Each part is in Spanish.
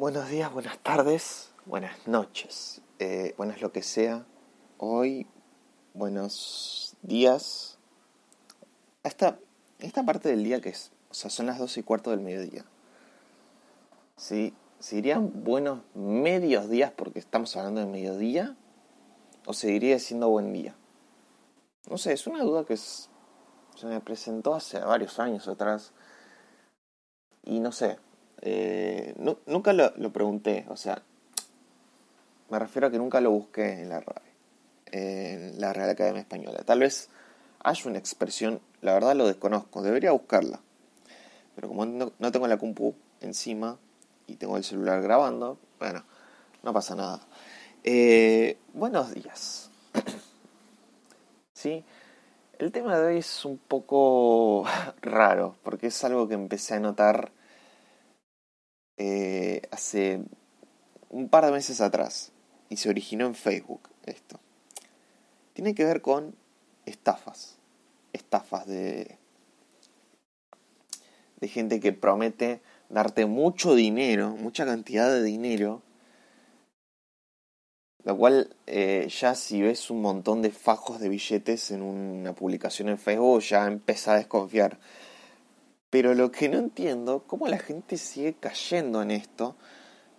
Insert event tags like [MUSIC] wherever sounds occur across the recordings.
Buenos días, buenas tardes, buenas noches, eh, buenas lo que sea. Hoy, buenos días. Esta, esta parte del día que es, o sea, son las doce y cuarto del mediodía. ¿Sí? ¿Serían buenos medios días porque estamos hablando de mediodía? ¿O seguiría siendo buen día? No sé, es una duda que se me presentó hace varios años atrás. Y no sé, eh, nunca lo, pregunté, o sea, me refiero a que nunca lo busqué en la en la Real Academia Española. Tal vez haya una expresión, la verdad lo desconozco, debería buscarla. Pero como no, tengo la compu encima y tengo el celular grabando, bueno, no pasa nada. Eh, buenos días. [COUGHS] sí, el tema de hoy es un poco [LAUGHS] raro, porque es algo que empecé a notar eh, hace un par de meses atrás y se originó en Facebook esto. Tiene que ver con estafas. Estafas de, de gente que promete darte mucho dinero, mucha cantidad de dinero. Lo cual eh, ya si ves un montón de fajos de billetes en una publicación en Facebook ya empieza a desconfiar. Pero lo que no entiendo, cómo la gente sigue cayendo en esto,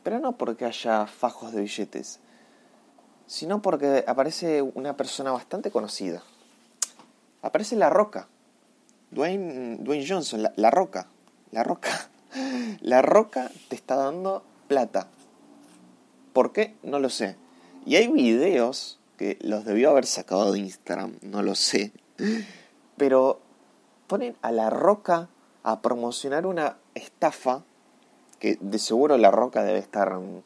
pero no porque haya fajos de billetes, sino porque aparece una persona bastante conocida. Aparece La Roca, Dwayne, Johnson, la, la Roca, La Roca. [LAUGHS] La Roca te está dando plata. ¿Por qué? No lo sé. Y hay videos que los debió haber sacado de Instagram, no lo sé. Pero ponen a La Roca a promocionar una estafa que de seguro La Roca debe estar en,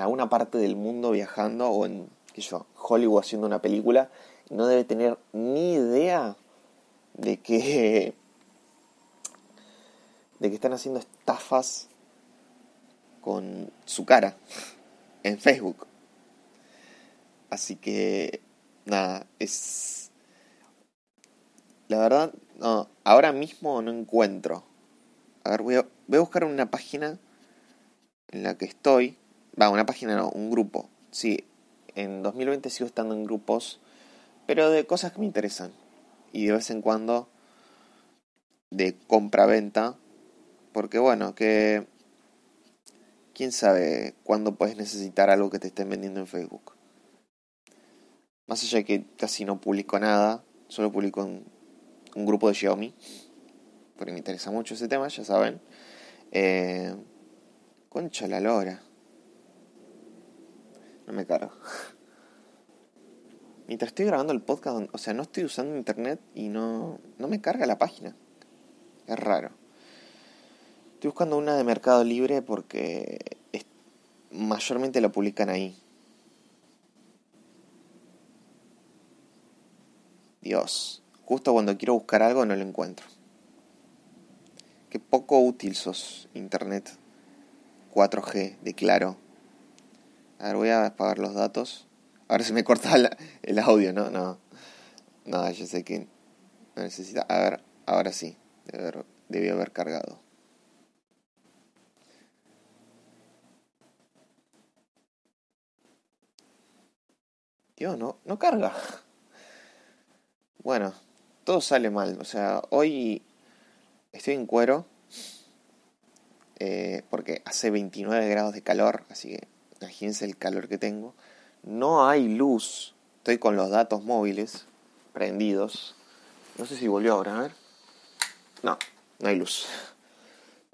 alguna parte del mundo viajando o en qué Hollywood haciendo una película y no debe tener ni idea de que de que están haciendo estafas con su cara en Facebook. Así que nada, es la verdad no, ahora mismo no encuentro. A ver, voy a, voy a buscar una página en la que estoy. Va, una página no, un grupo. Sí, en 2020 sigo estando en grupos, pero de cosas que me interesan. Y de vez en cuando de compra-venta. Porque bueno, que... ¿Quién sabe cuándo puedes necesitar algo que te estén vendiendo en Facebook? Más allá de que casi no publico nada, solo publico en un grupo de Xiaomi, porque me interesa mucho ese tema, ya saben. Eh, concha la lora. No me cargo. [LAUGHS] Mientras estoy grabando el podcast, o sea, no estoy usando internet y no, no me carga la página. Es raro. Estoy buscando una de Mercado Libre porque mayormente la publican ahí. Dios. Justo cuando quiero buscar algo no lo encuentro. Qué poco útil sos, Internet 4G de claro. A ver, voy a apagar los datos. Ahora se me corta el audio, ¿no? No. No, yo sé que no necesita. A ver, ahora sí. Debe haber, cargado. Dios, no, no carga. Bueno, todo sale mal. O sea, hoy estoy en cuero eh, porque hace 29 grados de calor, así que imagínense el calor que tengo. No hay luz, estoy con los datos móviles prendidos. No sé si volvió ahora, a ver. No, no hay luz.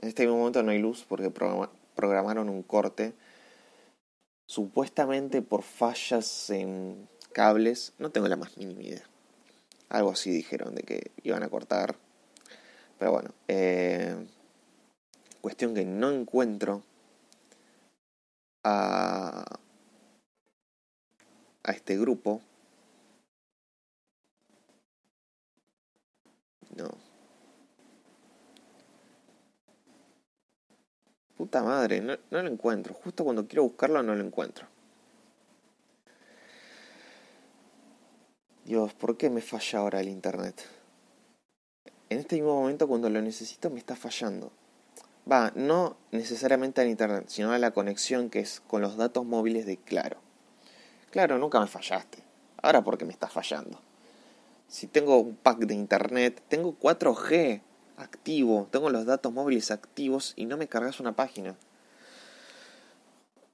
En este momento no hay luz porque programaron un corte supuestamente por fallas en cables. No tengo la más mínima idea. Algo así dijeron de que iban a cortar. Pero bueno, eh, cuestión que no encuentro a, a este grupo. No. Puta madre, no, no lo encuentro. Justo cuando quiero buscarlo no lo encuentro. Dios, ¿por qué me falla ahora el internet? En este mismo momento cuando lo necesito me está fallando. Va, no necesariamente al internet, sino a la conexión que es con los datos móviles de Claro. Claro, nunca me fallaste. Ahora porque me está fallando. Si tengo un pack de internet, tengo 4G activo, tengo los datos móviles activos y no me cargas una página.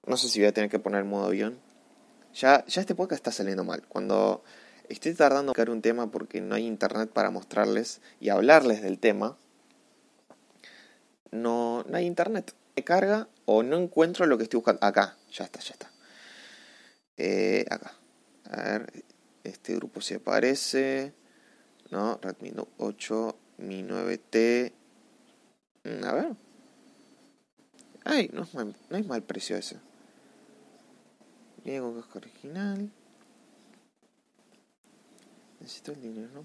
No sé si voy a tener que poner modo avión. Ya, ya este podcast está saliendo mal. Cuando estoy tardando en buscar un tema porque no hay internet para mostrarles y hablarles del tema, no, no hay internet. Me carga o no encuentro lo que estoy buscando. Acá, ya está, ya está. Eh, acá. A ver, este grupo se aparece. No, Redmi 8, Mi 9T. Mm, a ver. Ay, no es mal, no es mal precio ese. Viene con casco original. Necesito el dinero, ¿no?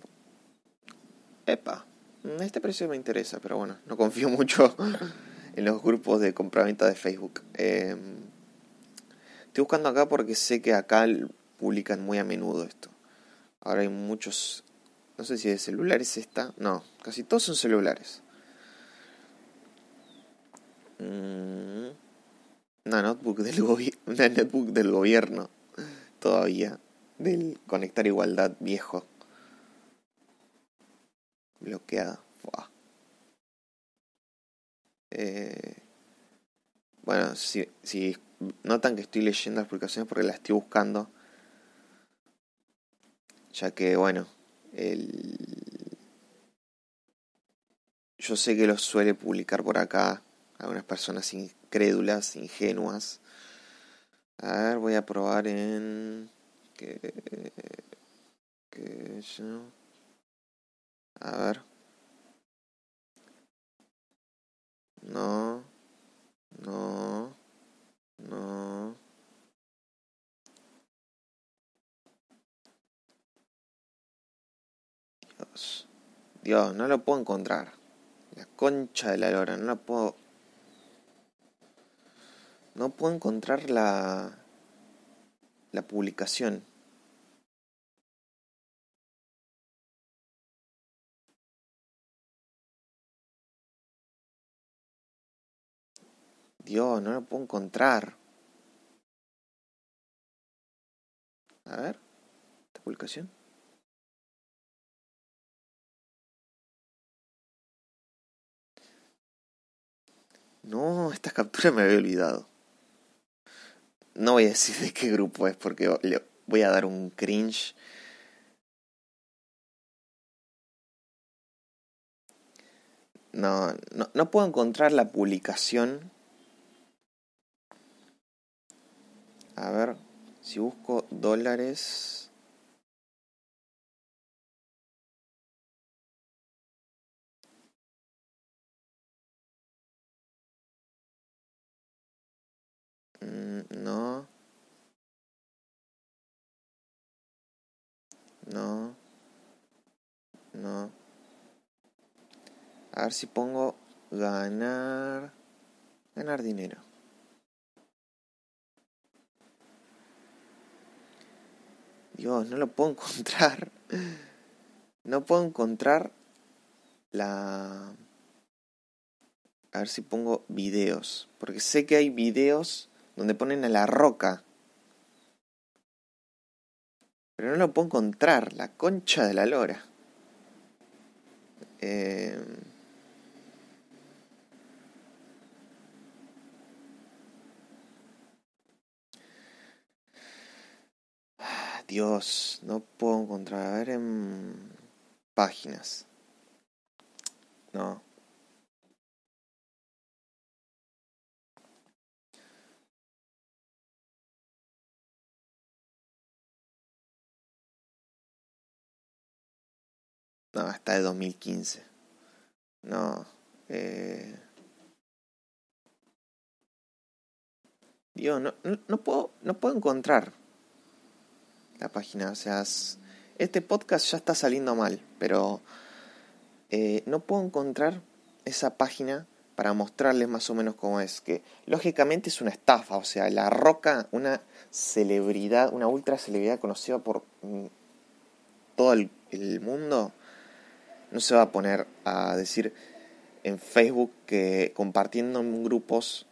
Epa. Este precio me interesa, pero bueno, no confío [LAUGHS] mucho en los grupos de compraventa de Facebook. Em, estoy buscando acá porque sé que acá publican muy a menudo esto. Ahora hay muchos, no sé si de celulares está, no, casi todos son celulares. Mm, una notebook del una notebook del gobierno todavía del conectar igualdad viejo bloqueada. Eh, bueno, si, si notan que estoy leyendo las publicaciones porque las estoy buscando, ya que, bueno, el... yo sé que los suele publicar por acá algunas personas incrédulas, ingenuas. A ver, voy a probar en... Que... Que yo... A ver. No. No. No. Dios. Dios, no lo puedo encontrar. La concha de la lora, no la puedo. No puedo encontrar la. La publicación. Dios, no lo puedo encontrar. A ver, esta publicación. No, esta captura me había olvidado. No voy a decir de qué grupo es porque le voy a dar un cringe. No, no, no puedo encontrar la publicación A ver, si busco dólares. Mm, no. No. No. A ver si pongo ganar. Ganar dinero. Dios, no lo puedo encontrar. [LAUGHS] No puedo encontrar la... A ver si pongo videos. Porque sé que hay videos donde ponen a la roca. Pero no lo puedo encontrar. La concha de la lora. Eh... Dios, no puedo encontrar. A ver en páginas. No. No, hasta de 2015. No. Eh... Dios, no, no, no, puedo, no puedo encontrar la página. O sea, este podcast ya está saliendo mal, pero eh, no puedo encontrar esa página para mostrarles más o menos cómo es. Que lógicamente es una estafa, o sea, La Roca, una celebridad, una ultra celebridad conocida por mm, todo el, mundo, no se va a poner a decir, en Facebook que compartiendo en grupos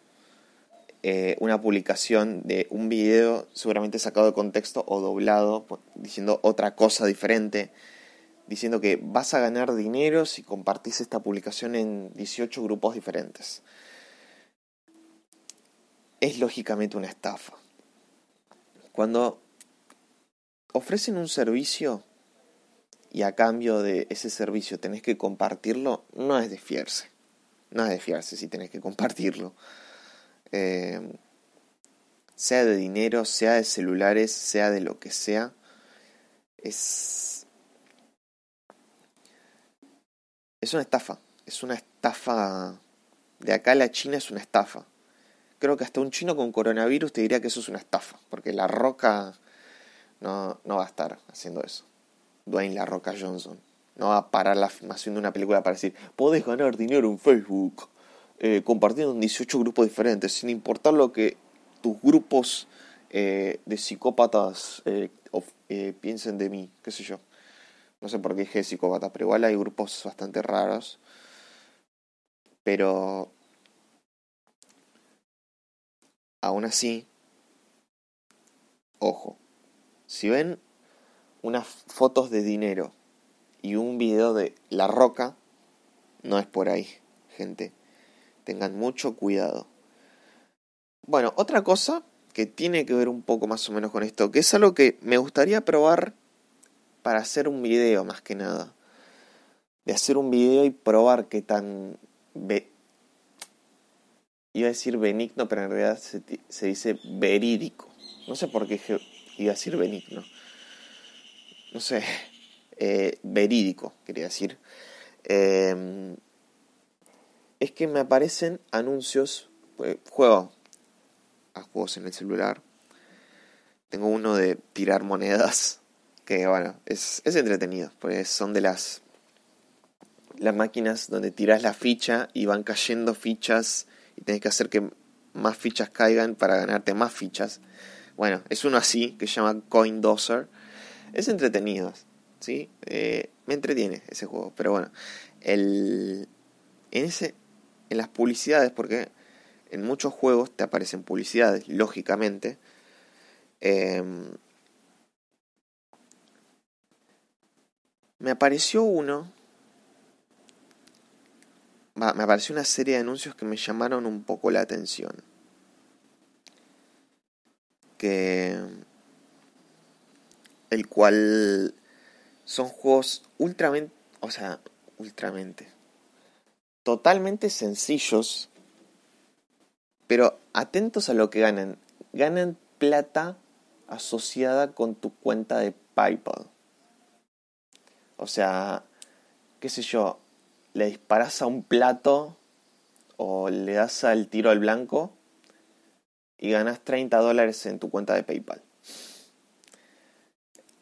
eh, una publicación de un video seguramente sacado de contexto o doblado, diciendo otra cosa diferente, diciendo que vas a ganar dinero si compartís esta publicación en 18 grupos diferentes. Es lógicamente una estafa. Cuando ofrecen un servicio y a cambio de ese servicio tenés que compartirlo, no es de fiarse. No es de fiarse si tenés que compartirlo. Eh, sea de dinero, sea de celulares, sea de lo que sea, es, es una estafa. Es una estafa. De acá a la China es una estafa. Creo que hasta un chino con coronavirus te diría que eso es una estafa, porque la roca no, no va a estar haciendo eso. Dwayne La Roca Johnson. No va a parar la filmación de una película para decir, podés ganar dinero en Facebook. Eh, compartiendo en 18 grupos diferentes, sin importar lo que tus grupos eh, de psicópatas eh, piensen de mí, qué sé yo. No sé por qué dije psicópata, pero igual hay grupos bastante raros. Pero aún así, ojo, si ven unas fotos de dinero y un video de La Roca, no es por ahí, gente. Tengan mucho cuidado. Bueno, otra cosa que tiene que ver un poco más o menos con esto, que es algo que me gustaría probar para hacer un video más que nada. De hacer un video y probar qué tan... Iba a decir benigno, pero en realidad se, dice verídico. No sé por qué iba a decir benigno. No sé. Eh, verídico, quería decir. Eh, es que me aparecen anuncios, pues, juego a juegos en el celular. Tengo uno de tirar monedas, que bueno, es, es entretenido, pues son de las, las máquinas donde tiras la ficha y van cayendo fichas y tenés que hacer que más fichas caigan para ganarte más fichas. Bueno, es uno así que se llama Coin Dozer. Es entretenido, ¿sí? Eh, me entretiene ese juego, pero bueno, el, en ese en las publicidades, porque en muchos juegos te aparecen publicidades, lógicamente. Em, me apareció uno, me apareció una serie de anuncios que me llamaron un poco la atención. Que el cual son juegos ultramente, o sea, ultramente, totalmente sencillos, pero atentos a lo que ganan. Ganan plata asociada con tu cuenta de PayPal. O sea, qué sé yo, le disparas a un plato o le das al tiro al blanco y ganas 30 dólares en tu cuenta de PayPal.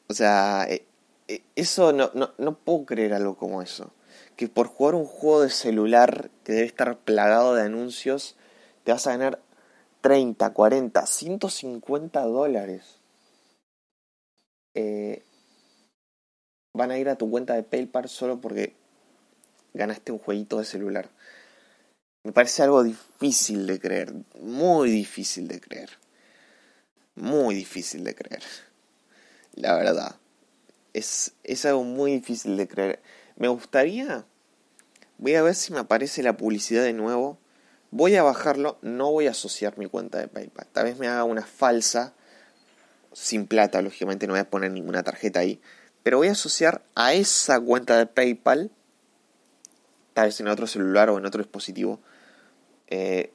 O sea, eh, eh, eso no, no, no puedo creer algo como eso que por jugar un juego de celular que debe estar plagado de anuncios, te vas a ganar 30, 40, 150 dólares. Eh, van a ir a tu cuenta de PayPal solo porque ganaste un jueguito de celular. Me parece algo difícil de creer, muy difícil de creer. Muy difícil de creer. La verdad. Es, es algo muy difícil de creer. Me gustaría... Voy a ver si me aparece la publicidad de nuevo. Voy a bajarlo, no voy a asociar mi cuenta de PayPal. Tal vez me haga una falsa, sin plata, lógicamente no voy a poner ninguna tarjeta ahí. Pero voy a asociar a esa cuenta de PayPal, tal vez en otro celular o en otro dispositivo, eh,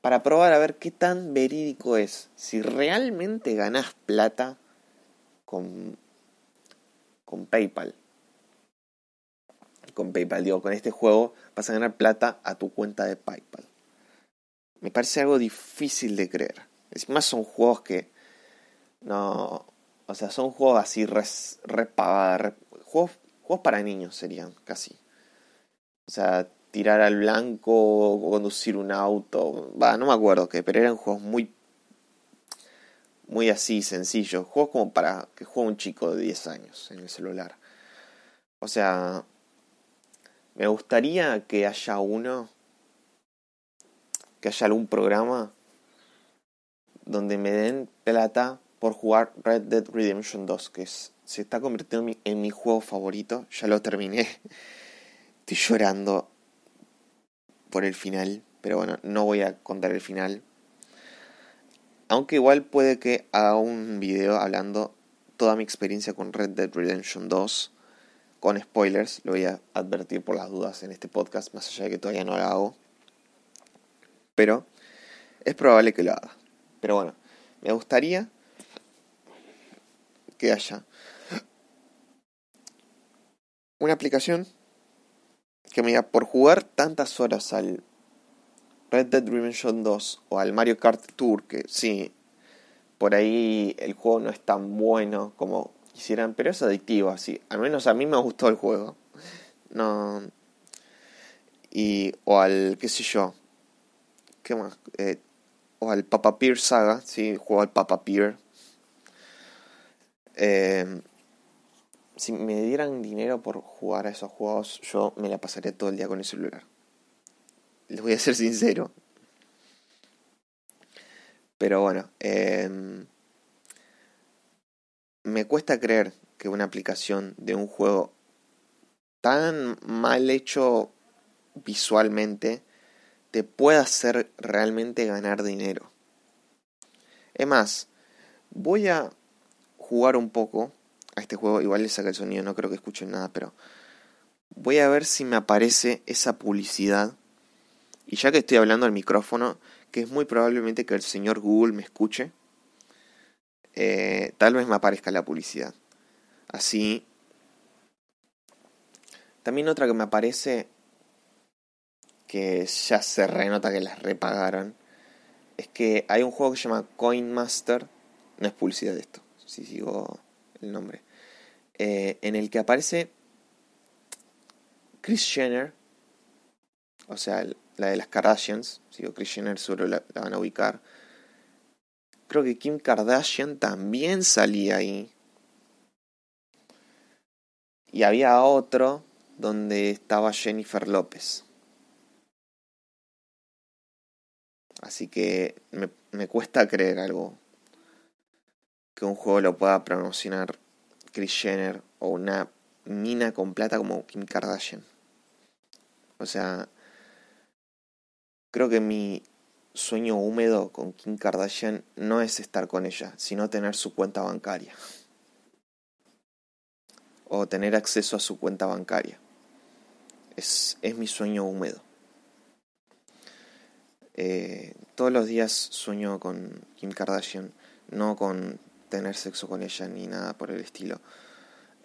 para probar a ver qué tan verídico es. Si realmente ganas plata con, con PayPal con PayPal. Digo, con este juego vas a ganar plata a tu cuenta de PayPal. Me parece algo difícil de creer. Es más, son juegos que. No. O sea, son juegos así res, juegos, juegos para niños serían, casi. O sea, tirar al blanco o conducir un auto. Va, no me acuerdo qué, pero eran juegos muy. Muy así, sencillos. Juegos como para que juegue un chico de 10 años en el celular. O sea, Me gustaría que haya uno, que haya algún programa donde me den plata por jugar Red Dead Redemption 2, que se está convirtiendo en mi, juego favorito. Ya lo terminé. [LAUGHS] Estoy llorando por el final, pero bueno, no voy a contar el final. Aunque igual puede que haga un video hablando toda mi experiencia con Red Dead Redemption 2 con spoilers, lo voy a advertir por las dudas en este podcast, más allá de que todavía no lo hago. Pero es probable que lo haga. Pero bueno, me gustaría que haya una aplicación que me diga por jugar tantas horas al Red Dead Redemption 2 o al Mario Kart Tour, que sí, por ahí el juego no es tan bueno como quisieran, pero es adictivo, así. Al menos a mí me gustó el juego. No. Y. O al. qué sé yo. ¿Qué más? Eh, o al Papa Pier Saga, sí, juego al Papa Pier. Eh, si me dieran dinero por jugar a esos juegos, yo me la pasaría todo el día con el celular. Les voy a ser sincero. Pero bueno, eh, me cuesta creer que una aplicación de un juego tan mal hecho visualmente te pueda hacer realmente ganar dinero. Es más, voy a jugar un poco a este juego, igual le saca el sonido, no creo que escuchen nada, pero voy a ver si me aparece esa publicidad. Y ya que estoy hablando al micrófono, que es muy probablemente que el señor Google me escuche, eh, tal vez me aparezca la publicidad. Así. También otra que me aparece, que ya se renota que las repagaron, es que hay un juego que se llama Coin Master, no es publicidad de esto, si sigo el nombre, eh, en el que aparece Chris Jenner, o sea, la de las Kardashians, sigo Chris Jenner seguro la van a ubicar, Creo que Kim Kardashian también salía ahí. Y había otro donde estaba Jennifer López. Así que me, me, cuesta creer algo. Que un juego lo pueda promocionar Chris Jenner o una mina con plata como Kim Kardashian. O sea, creo que mi sueño húmedo con Kim Kardashian no es estar con ella, sino tener su cuenta bancaria. O tener acceso a su cuenta bancaria. Es, es mi sueño húmedo. Eh, todos los días sueño con Kim Kardashian, no con tener sexo con ella ni nada por el estilo,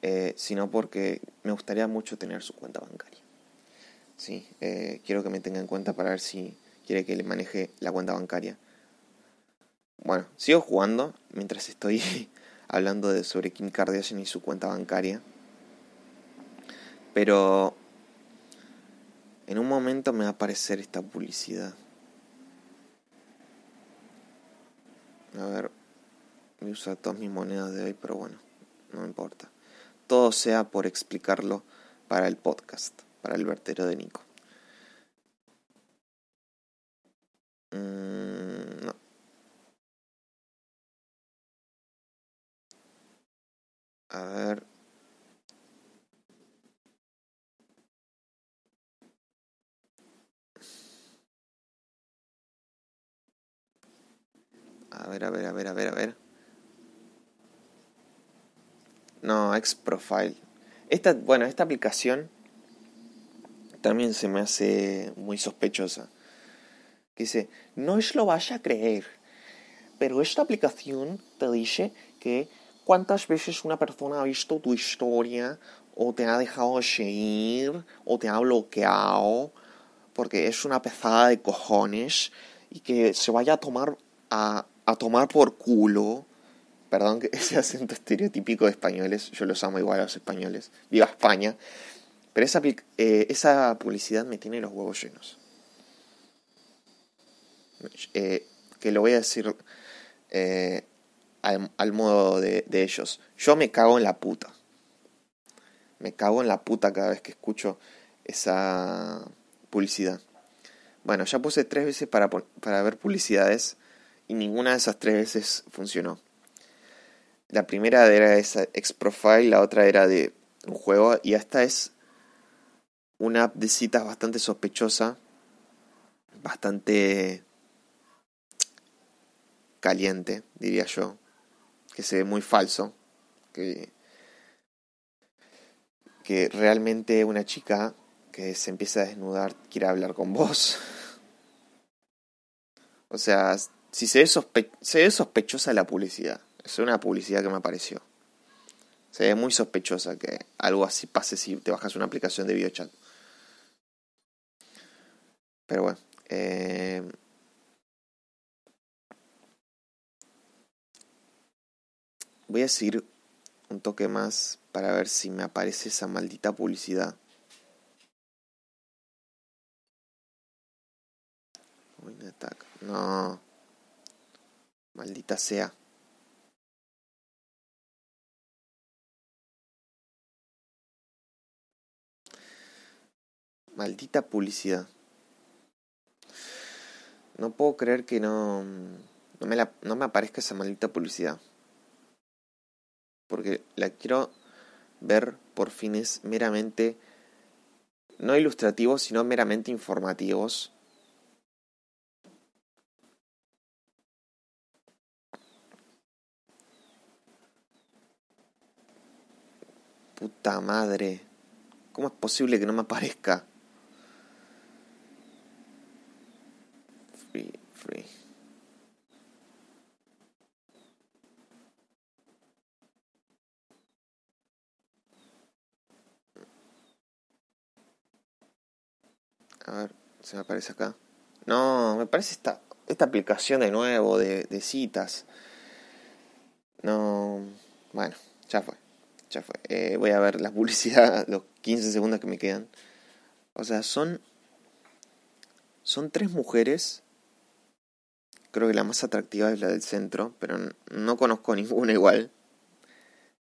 eh, sino porque me gustaría mucho tener su cuenta bancaria. Sí, eh, quiero que me tenga en cuenta para ver si quiere que le maneje la cuenta bancaria. Bueno, sigo jugando mientras estoy [LAUGHS] hablando de sobre Kim Kardashian y su cuenta bancaria. Pero en un momento me va a aparecer esta publicidad. A ver, voy a usar todas mis monedas de hoy, pero bueno, no importa. Todo sea por explicarlo para el podcast, para el vertero de Nico. Mm, no. A ver. A ver, a ver, a ver, a ver, a ver. No, X-Profile. Esta, bueno, esta aplicación también se me hace muy sospechosa dice, no es lo vaya a creer, pero esta aplicación te dice que cuántas veces una persona ha visto tu historia o te ha dejado de seguir o te ha bloqueado porque es una pesada de cojones y que se vaya a tomar a, a tomar por culo. Perdón que [LAUGHS] ese acento estereotípico de españoles yo los amo igual a los españoles viva España. Pero esa, eh, esa publicidad me tiene los huevos llenos eh, que lo voy a decir eh, al, modo de, ellos. Yo me cago en la puta. Me cago en la puta cada vez que escucho esa publicidad. Bueno, ya puse tres veces para, para ver publicidades y ninguna de esas tres veces funcionó. La primera era esa X-Profile, la otra era de un juego y esta es una app de citas bastante sospechosa, bastante caliente, diría yo, que se ve muy falso, que, que realmente una chica que se empieza a desnudar quiere hablar con vos. [LAUGHS] O sea, si se ve, sospechosa la publicidad, es una publicidad que me apareció. Se ve muy sospechosa que algo así pase si te bajas una aplicación de videochat. Pero bueno. Eh, voy a seguir un toque más para ver si me aparece esa maldita publicidad. No. Maldita sea. Maldita publicidad. No puedo creer que no, no, me, la, no me aparezca esa maldita publicidad. Porque la quiero ver por fines meramente, no ilustrativos, sino meramente informativos Puta madre. ¿Cómo es posible que no me aparezca? Free, free. A ver, se me aparece acá. No, me parece esta, esta aplicación de nuevo de, de citas. No, bueno, ya fue. Ya fue. Eh, voy a ver la publicidad, [LAUGHS] los 15 segundos que me quedan. O sea, son. Son tres mujeres. Creo que la más atractiva es la del centro, pero no conozco [LAUGHS] ninguna igual.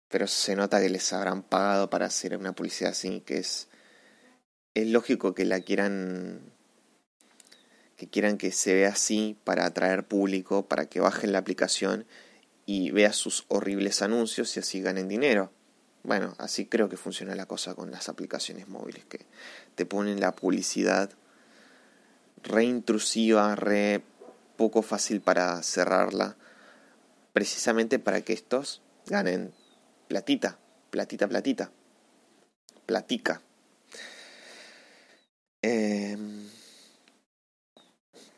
Pero se nota que les habrán pagado para hacer una publicidad así, que es. Es lógico que la quieran. que quieran que se vea así para atraer público, para que bajen la aplicación y vea sus horribles anuncios y así ganen dinero. Bueno, así creo que funciona la cosa con las aplicaciones móviles, que te ponen la publicidad re intrusiva, re poco fácil para cerrarla, precisamente para que estos ganen platita, platita, platita, platica. Em,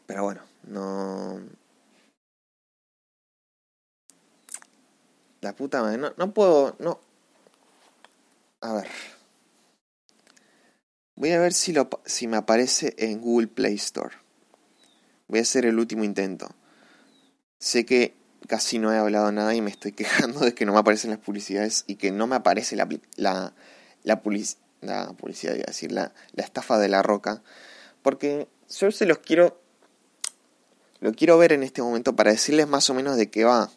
pero bueno, no... La puta madre, no, no puedo, no, a ver. Voy a ver si, lo, si me aparece en Google Play Store. Voy a hacer el último intento. Sé que casi no he hablado nada y me estoy [LAUGHS] quejando de que no me aparecen las publicidades y que no me aparece la, la, la, la publicidad, iba a decir, la, la estafa de la roca. Porque yo se los quiero. Lo quiero ver en este momento para decirles más o menos de qué va.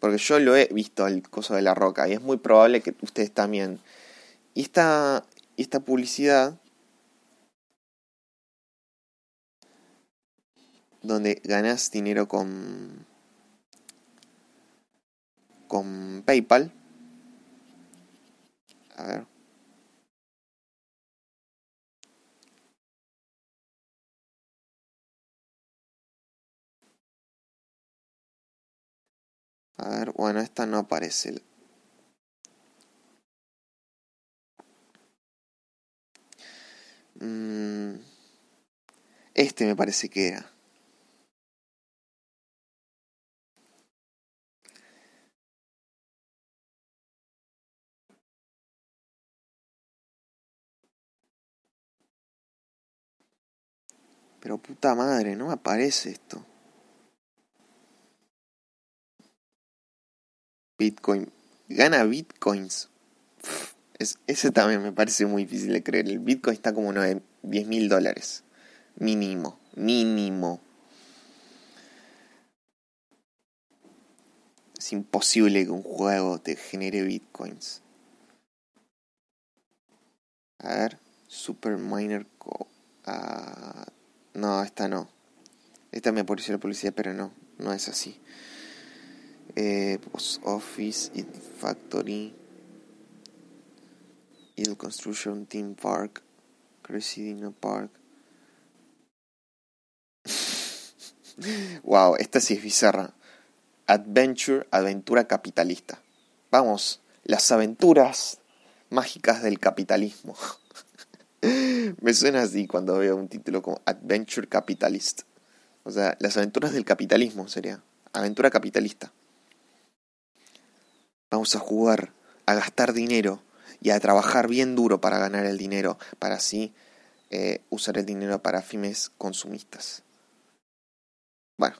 Porque yo lo he visto el coso de la roca y es muy probable que ustedes también. Y esta, esta publicidad donde ganas dinero con con PayPal. A ver. A ver, bueno, esta no aparece. Mm, este me parece que era. Pero puta madre, no me aparece esto. Bitcoin. Gana bitcoins. Es, ese también me parece muy difícil de creer. El bitcoin está como unos 10 mil dólares. Mínimo. Mínimo. Es imposible que un juego te genere bitcoins. A ver, Super Minor Co. Ah, no, esta no. Esta me apareció la publicidad, pero no, no es así. Eh, Post Office, It Factory, Il Construction Team Park, Crazy Park. [LAUGHS] wow, esta sí es bizarra. Adventure, aventura capitalista. Vamos, las aventuras mágicas del capitalismo. [LAUGHS] Me suena así cuando veo un título como Adventure Capitalist. O sea, las aventuras del capitalismo sería. Aventura capitalista. Vamos a jugar, a gastar dinero y a trabajar bien duro para ganar el dinero, para así eh, usar el dinero para fines consumistas. Bueno,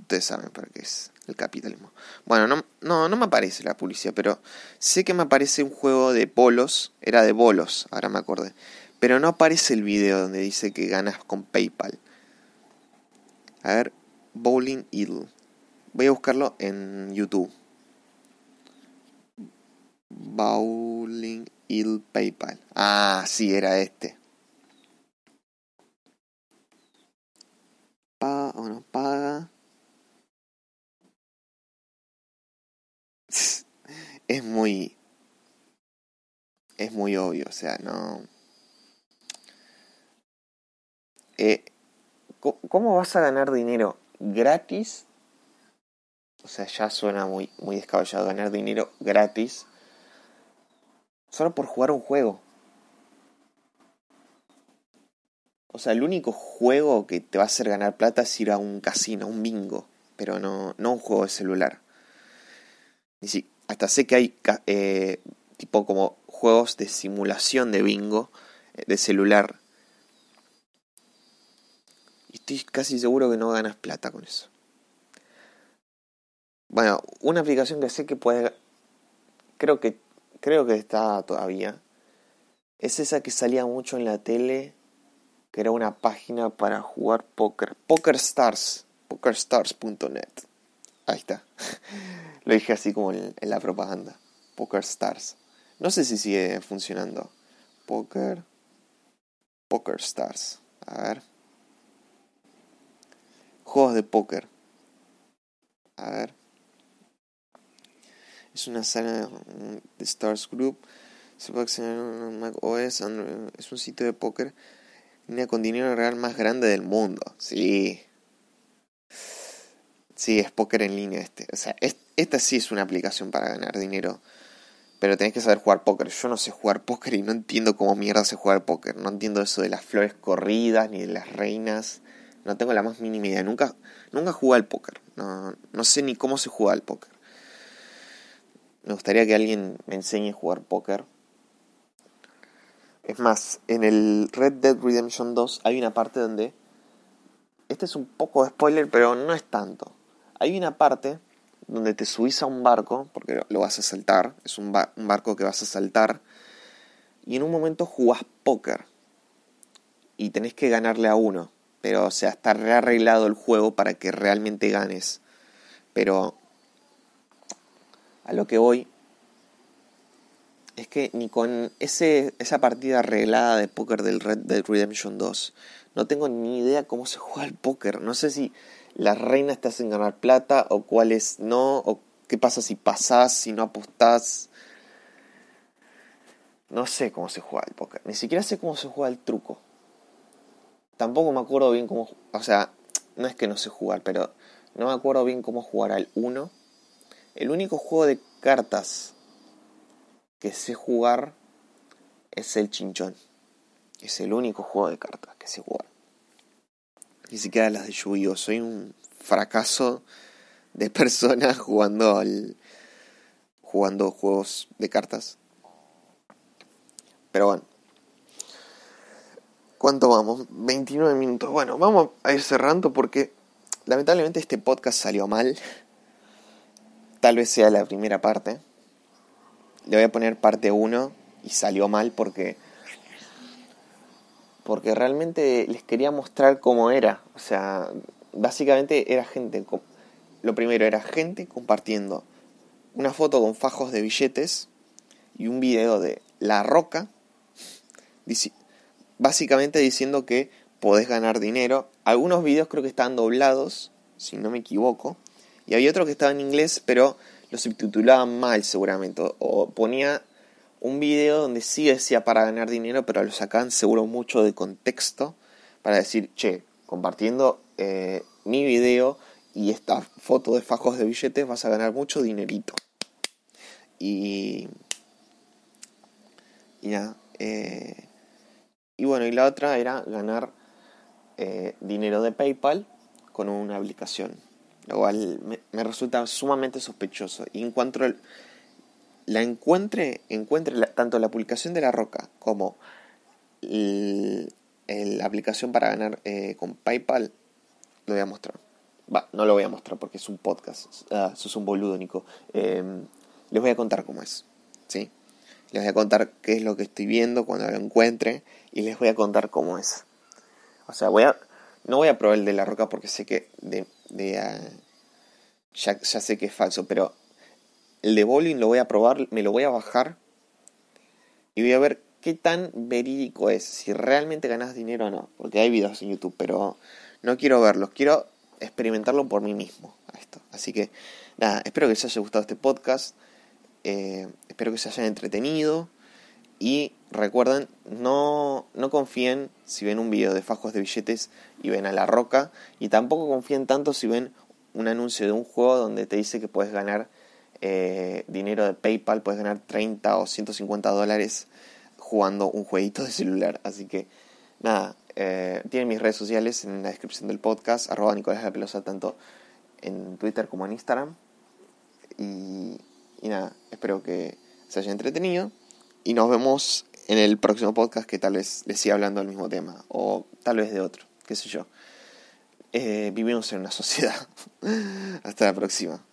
ustedes saben para qué es el capitalismo. Bueno, no, no, me aparece la publicidad, pero sé que me aparece un juego de polos, era de bolos, ahora me acordé. Pero no aparece el video donde dice que ganas con PayPal. A ver, Bowling Idle. Voy a buscarlo en YouTube. Bowling Idle PayPal. Ah, sí, era este. Paga o no paga. [LAUGHS] es muy es muy obvio, o sea, no eh, ¿Cómo vas a ganar dinero gratis? O sea, ya suena muy, muy descabellado ganar dinero gratis solo por jugar un juego. O sea, el único juego que te va a hacer ganar plata es ir a un casino, un bingo, pero no, no un juego de celular. Y sí, hasta sé que hay eh, tipo como juegos de simulación de bingo eh, de celular. Y estoy casi seguro que no ganas plata con eso. Bueno, una aplicación que sé que puede... Creo que, creo que está todavía. Es esa que salía mucho en la tele. Que era una página para jugar póker. PokerStars. PokerStars.net. Ahí está. [LAUGHS] Lo dije así como en, la propaganda. Poker Stars. No sé si sigue funcionando. Poker. Poker Stars. A ver. Juegos de póker. A ver. Es una sala de Stars Group. Se puede acceder a Mac OS. Es un sitio de póker con dinero real más grande del mundo. Sí. Sí, es póker en línea este. O sea, esta sí es una aplicación para ganar dinero. Pero tenés que saber jugar póker. Yo no sé jugar póker y no entiendo cómo mierda se juega el póker. No entiendo eso de las flores corridas ni de las reinas. No tengo la más mínima idea. Nunca, nunca jugué al póker. No, no sé ni cómo se juega al póker. Me gustaría que alguien me enseñe a jugar póker. Es más, en el Red Dead Redemption 2 hay una parte donde... Este es un poco de spoiler, pero no es tanto hay una parte donde te subís a un barco, porque lo vas a saltar, es un, barco que vas a saltar, y en un momento jugás póker y tenés que ganarle a uno, pero o sea, está rearreglado el juego para que realmente ganes. Pero a lo que voy es que ni con ese, esa partida arreglada de póker del Red Dead Redemption 2 no tengo ni idea cómo se juega el póker. No sé si las reinas te hacen ganar plata o cuáles no, o qué pasa si pasás, si no apostás. No sé cómo se juega el póker, ni siquiera sé cómo se juega el truco. Tampoco me acuerdo bien cómo, o sea, no es que no sé jugar, pero no me acuerdo bien cómo jugar al 1. El único juego de cartas que sé jugar es el chinchón. Es el único juego de cartas que sé jugar ni siquiera las de yu Soy un fracaso de [LAUGHS] persona jugando al jugando juegos de cartas. Pero bueno. ¿Cuánto vamos? 29 minutos. Bueno, vamos a ir cerrando porque lamentablemente este podcast salió mal. Tal vez sea la primera parte. Le voy a poner parte 1 y salió mal porque porque realmente les quería mostrar cómo era. O sea, básicamente era gente, lo primero era gente compartiendo una foto con fajos de billetes y un video de La Roca básicamente diciendo que podés ganar dinero. Algunos videos creo que estaban doblados, si no me equivoco, y había otro que estaba en inglés, pero lo subtitulaban mal seguramente, o ponía un video donde sí decía para ganar dinero, pero lo sacaban seguro mucho de contexto para decir, che, compartiendo eh, mi video y esta foto de fajos de billetes vas a ganar mucho dinerito. Y, y nada, eh, y bueno, y la otra era ganar eh, dinero de PayPal con una aplicación, lo cual me, resulta sumamente sospechoso. Y en cuanto la encuentre, encuentre tanto la publicación de la roca como la aplicación para ganar eh, con PayPal, lo voy a mostrar. Va, no lo voy a mostrar porque es un podcast. Ah, sos un boludo, Nico. Em, les voy a contar cómo es. ¿Sí? Les voy a contar qué es lo que estoy viendo cuando lo encuentre y les voy a contar cómo es. O sea, voy a, no voy a probar el de la roca porque sé que de ah, ya, ya, sé que es falso, pero el de bowling lo voy a probar, me lo voy a bajar y voy a ver qué tan verídico es, si realmente ganas dinero o no, porque hay videos en YouTube, pero no quiero verlos, quiero experimentarlo por mí mismo esto. Así que nada, espero que les haya gustado este podcast, eh, espero que se hayan entretenido y recuerden, no, no confíen si ven un video de fajos de billetes y ven a la roca. Y tampoco confíen tanto si ven un anuncio de un juego donde te dice que puedes ganar eh, dinero de PayPal, puedes ganar 30 o 150 dólares jugando un jueguito de celular. Así que nada, eh, tienen mis redes sociales en la descripción del podcast, arroba Nicolás La Pelosa, tanto en Twitter como en Instagram. Y, y nada, espero que se haya entretenido. Y nos vemos en el próximo podcast que tal vez les siga hablando del mismo tema. O tal vez de otro, qué sé yo. Eh, vivimos en una [LAUGHS] sociedad. Hasta la próxima.